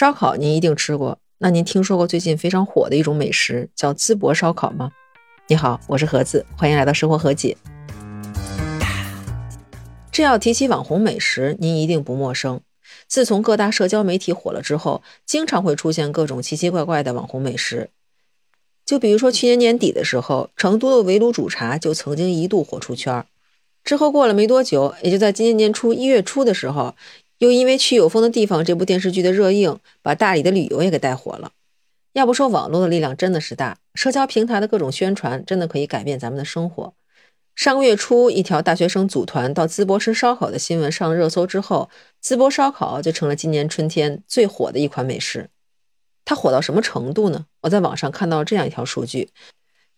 烧烤您一定吃过，那您听说过最近非常火的一种美食叫淄博烧烤吗？你好，我是盒子，欢迎来到生活和解。这要提起网红美食，您一定不陌生。自从各大社交媒体火了之后，经常会出现各种奇奇怪怪的网红美食。就比如说去年年底的时候，成都的围炉煮茶就曾经一度火出圈儿。之后过了没多久，也就在今年年初一月初的时候。又因为去有风的地方这部电视剧的热映，把大理的旅游也给带火了。要不说网络的力量真的是大，社交平台的各种宣传真的可以改变咱们的生活。上个月初，一条大学生组团到淄博吃烧烤的新闻上热搜之后，淄博烧烤就成了今年春天最火的一款美食。它火到什么程度呢？我在网上看到这样一条数据：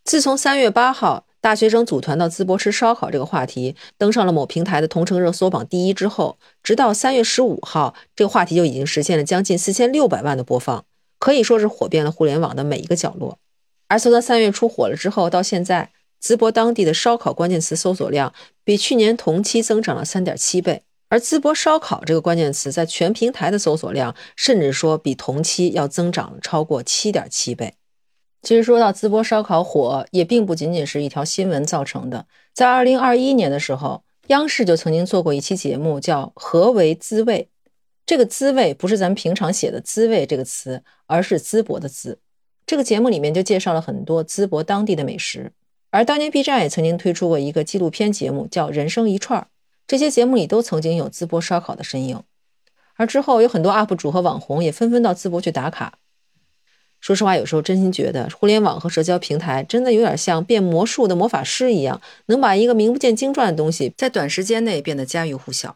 自从三月八号。大学生组团到淄博吃烧烤这个话题登上了某平台的同城热搜榜第一之后，直到三月十五号，这个话题就已经实现了将近四千六百万的播放，可以说是火遍了互联网的每一个角落。而从三月初火了之后到现在，淄博当地的烧烤关键词搜索量比去年同期增长了三点七倍，而淄博烧烤这个关键词在全平台的搜索量甚至说比同期要增长超过七点七倍。其实说到淄博烧烤火，也并不仅仅是一条新闻造成的。在二零二一年的时候，央视就曾经做过一期节目，叫《何为滋味》。这个“滋味”不是咱们平常写的“滋味”这个词，而是淄博的“淄”。这个节目里面就介绍了很多淄博当地的美食。而当年 B 站也曾经推出过一个纪录片节目，叫《人生一串》。这些节目里都曾经有淄博烧烤的身影。而之后有很多 UP 主和网红也纷纷到淄博去打卡。说实话，有时候真心觉得互联网和社交平台真的有点像变魔术的魔法师一样，能把一个名不见经传的东西在短时间内变得家喻户晓。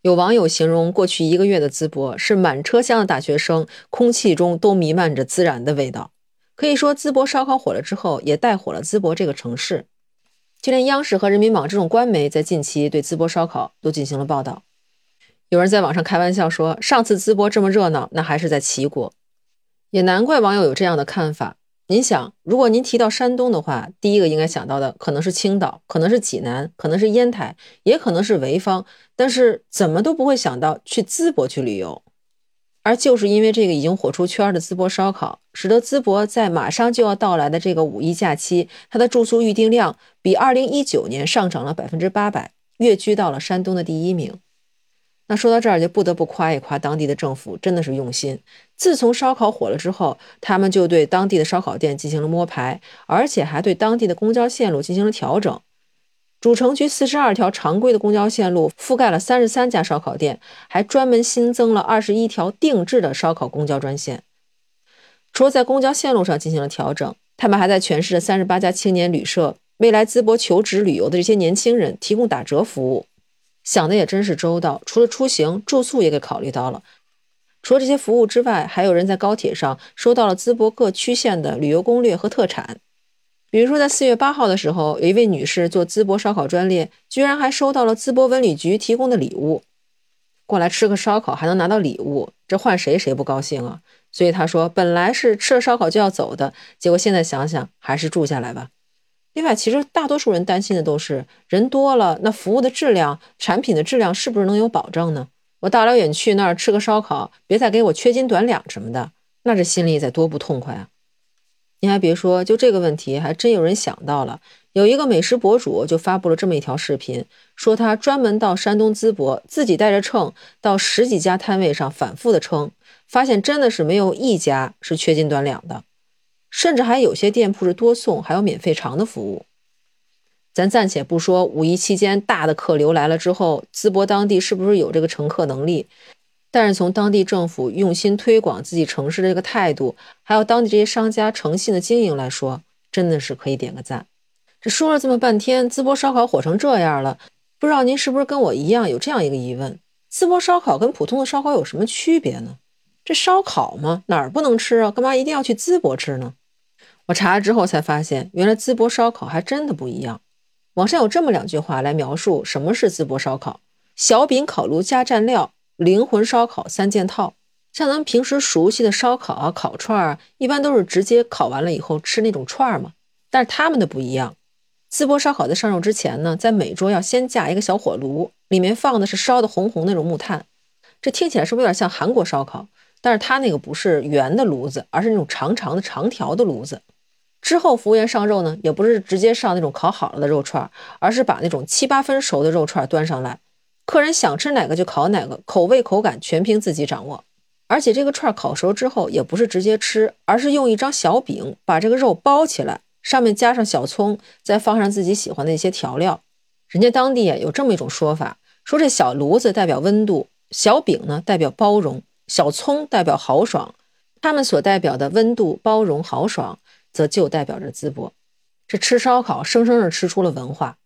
有网友形容，过去一个月的淄博是满车厢的大学生，空气中都弥漫着孜然的味道。可以说，淄博烧烤火了之后，也带火了淄博这个城市。就连央视和人民网这种官媒在近期对淄博烧烤都进行了报道。有人在网上开玩笑说，上次淄博这么热闹，那还是在齐国。也难怪网友有这样的看法。您想，如果您提到山东的话，第一个应该想到的可能是青岛，可能是济南，可能是烟台，也可能是潍坊，但是怎么都不会想到去淄博去旅游。而就是因为这个已经火出圈的淄博烧烤，使得淄博在马上就要到来的这个五一假期，它的住宿预订量比二零一九年上涨了百分之八百，跃居到了山东的第一名。那说到这儿，就不得不夸一夸当地的政府，真的是用心。自从烧烤火了之后，他们就对当地的烧烤店进行了摸排，而且还对当地的公交线路进行了调整。主城区四十二条常规的公交线路覆盖了三十三家烧烤店，还专门新增了二十一条定制的烧烤公交专线。除了在公交线路上进行了调整，他们还在全市的三十八家青年旅社，未来淄博求职旅游的这些年轻人提供打折服务。想的也真是周到，除了出行，住宿也给考虑到了。除了这些服务之外，还有人在高铁上收到了淄博各区县的旅游攻略和特产。比如说，在四月八号的时候，有一位女士做淄博烧烤专列，居然还收到了淄博文旅局提供的礼物。过来吃个烧烤还能拿到礼物，这换谁谁不高兴啊？所以她说，本来是吃了烧烤就要走的，结果现在想想，还是住下来吧。另外，其实大多数人担心的都是人多了，那服务的质量、产品的质量是不是能有保证呢？我大老远去那儿吃个烧烤，别再给我缺斤短两什么的，那这心里得多不痛快啊！你还别说，就这个问题，还真有人想到了。有一个美食博主就发布了这么一条视频，说他专门到山东淄博，自己带着秤到十几家摊位上反复的称，发现真的是没有一家是缺斤短两的。甚至还有些店铺是多送，还有免费尝的服务。咱暂且不说五一期间大的客流来了之后，淄博当地是不是有这个乘客能力？但是从当地政府用心推广自己城市的这个态度，还有当地这些商家诚信的经营来说，真的是可以点个赞。这说了这么半天，淄博烧烤火成这样了，不知道您是不是跟我一样有这样一个疑问：淄博烧烤跟普通的烧烤有什么区别呢？这烧烤嘛，哪儿不能吃啊？干嘛一定要去淄博吃呢？我查了之后才发现，原来淄博烧烤还真的不一样。网上有这么两句话来描述什么是淄博烧烤：小饼烤炉加蘸料，灵魂烧烤三件套。像咱们平时熟悉的烧烤啊、烤串儿，一般都是直接烤完了以后吃那种串儿嘛。但是他们的不一样，淄博烧烤在上肉之前呢，在每桌要先架一个小火炉，里面放的是烧的红红那种木炭。这听起来是不是有点像韩国烧烤？但是它那个不是圆的炉子，而是那种长长的长条的炉子。之后服务员上肉呢，也不是直接上那种烤好了的肉串，而是把那种七八分熟的肉串端上来，客人想吃哪个就烤哪个，口味口感全凭自己掌握。而且这个串烤熟之后，也不是直接吃，而是用一张小饼把这个肉包起来，上面加上小葱，再放上自己喜欢的一些调料。人家当地有这么一种说法，说这小炉子代表温度，小饼呢代表包容，小葱代表豪爽。他们所代表的温度、包容、豪爽。则就代表着淄博，这吃烧烤生生的吃出了文化。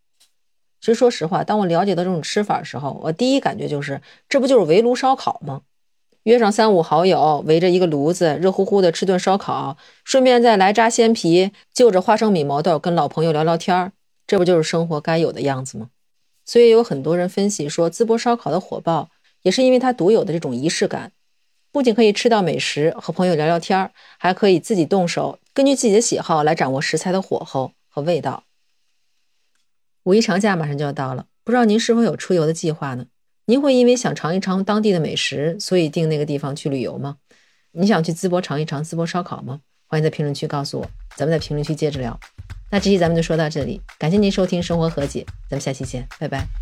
其实说实话，当我了解到这种吃法的时候，我第一感觉就是，这不就是围炉烧烤吗？约上三五好友，围着一个炉子，热乎乎的吃顿烧烤，顺便再来扎鲜皮，就着花生米毛豆跟老朋友聊聊天儿，这不就是生活该有的样子吗？所以有很多人分析说，淄博烧烤的火爆，也是因为它独有的这种仪式感。不仅可以吃到美食，和朋友聊聊天儿，还可以自己动手，根据自己的喜好来掌握食材的火候和味道。五一长假马上就要到了，不知道您是否有出游的计划呢？您会因为想尝一尝当地的美食，所以定那个地方去旅游吗？你想去淄博尝一尝淄博烧烤吗？欢迎在评论区告诉我，咱们在评论区接着聊。那这期咱们就说到这里，感谢您收听《生活和解》，咱们下期见，拜拜。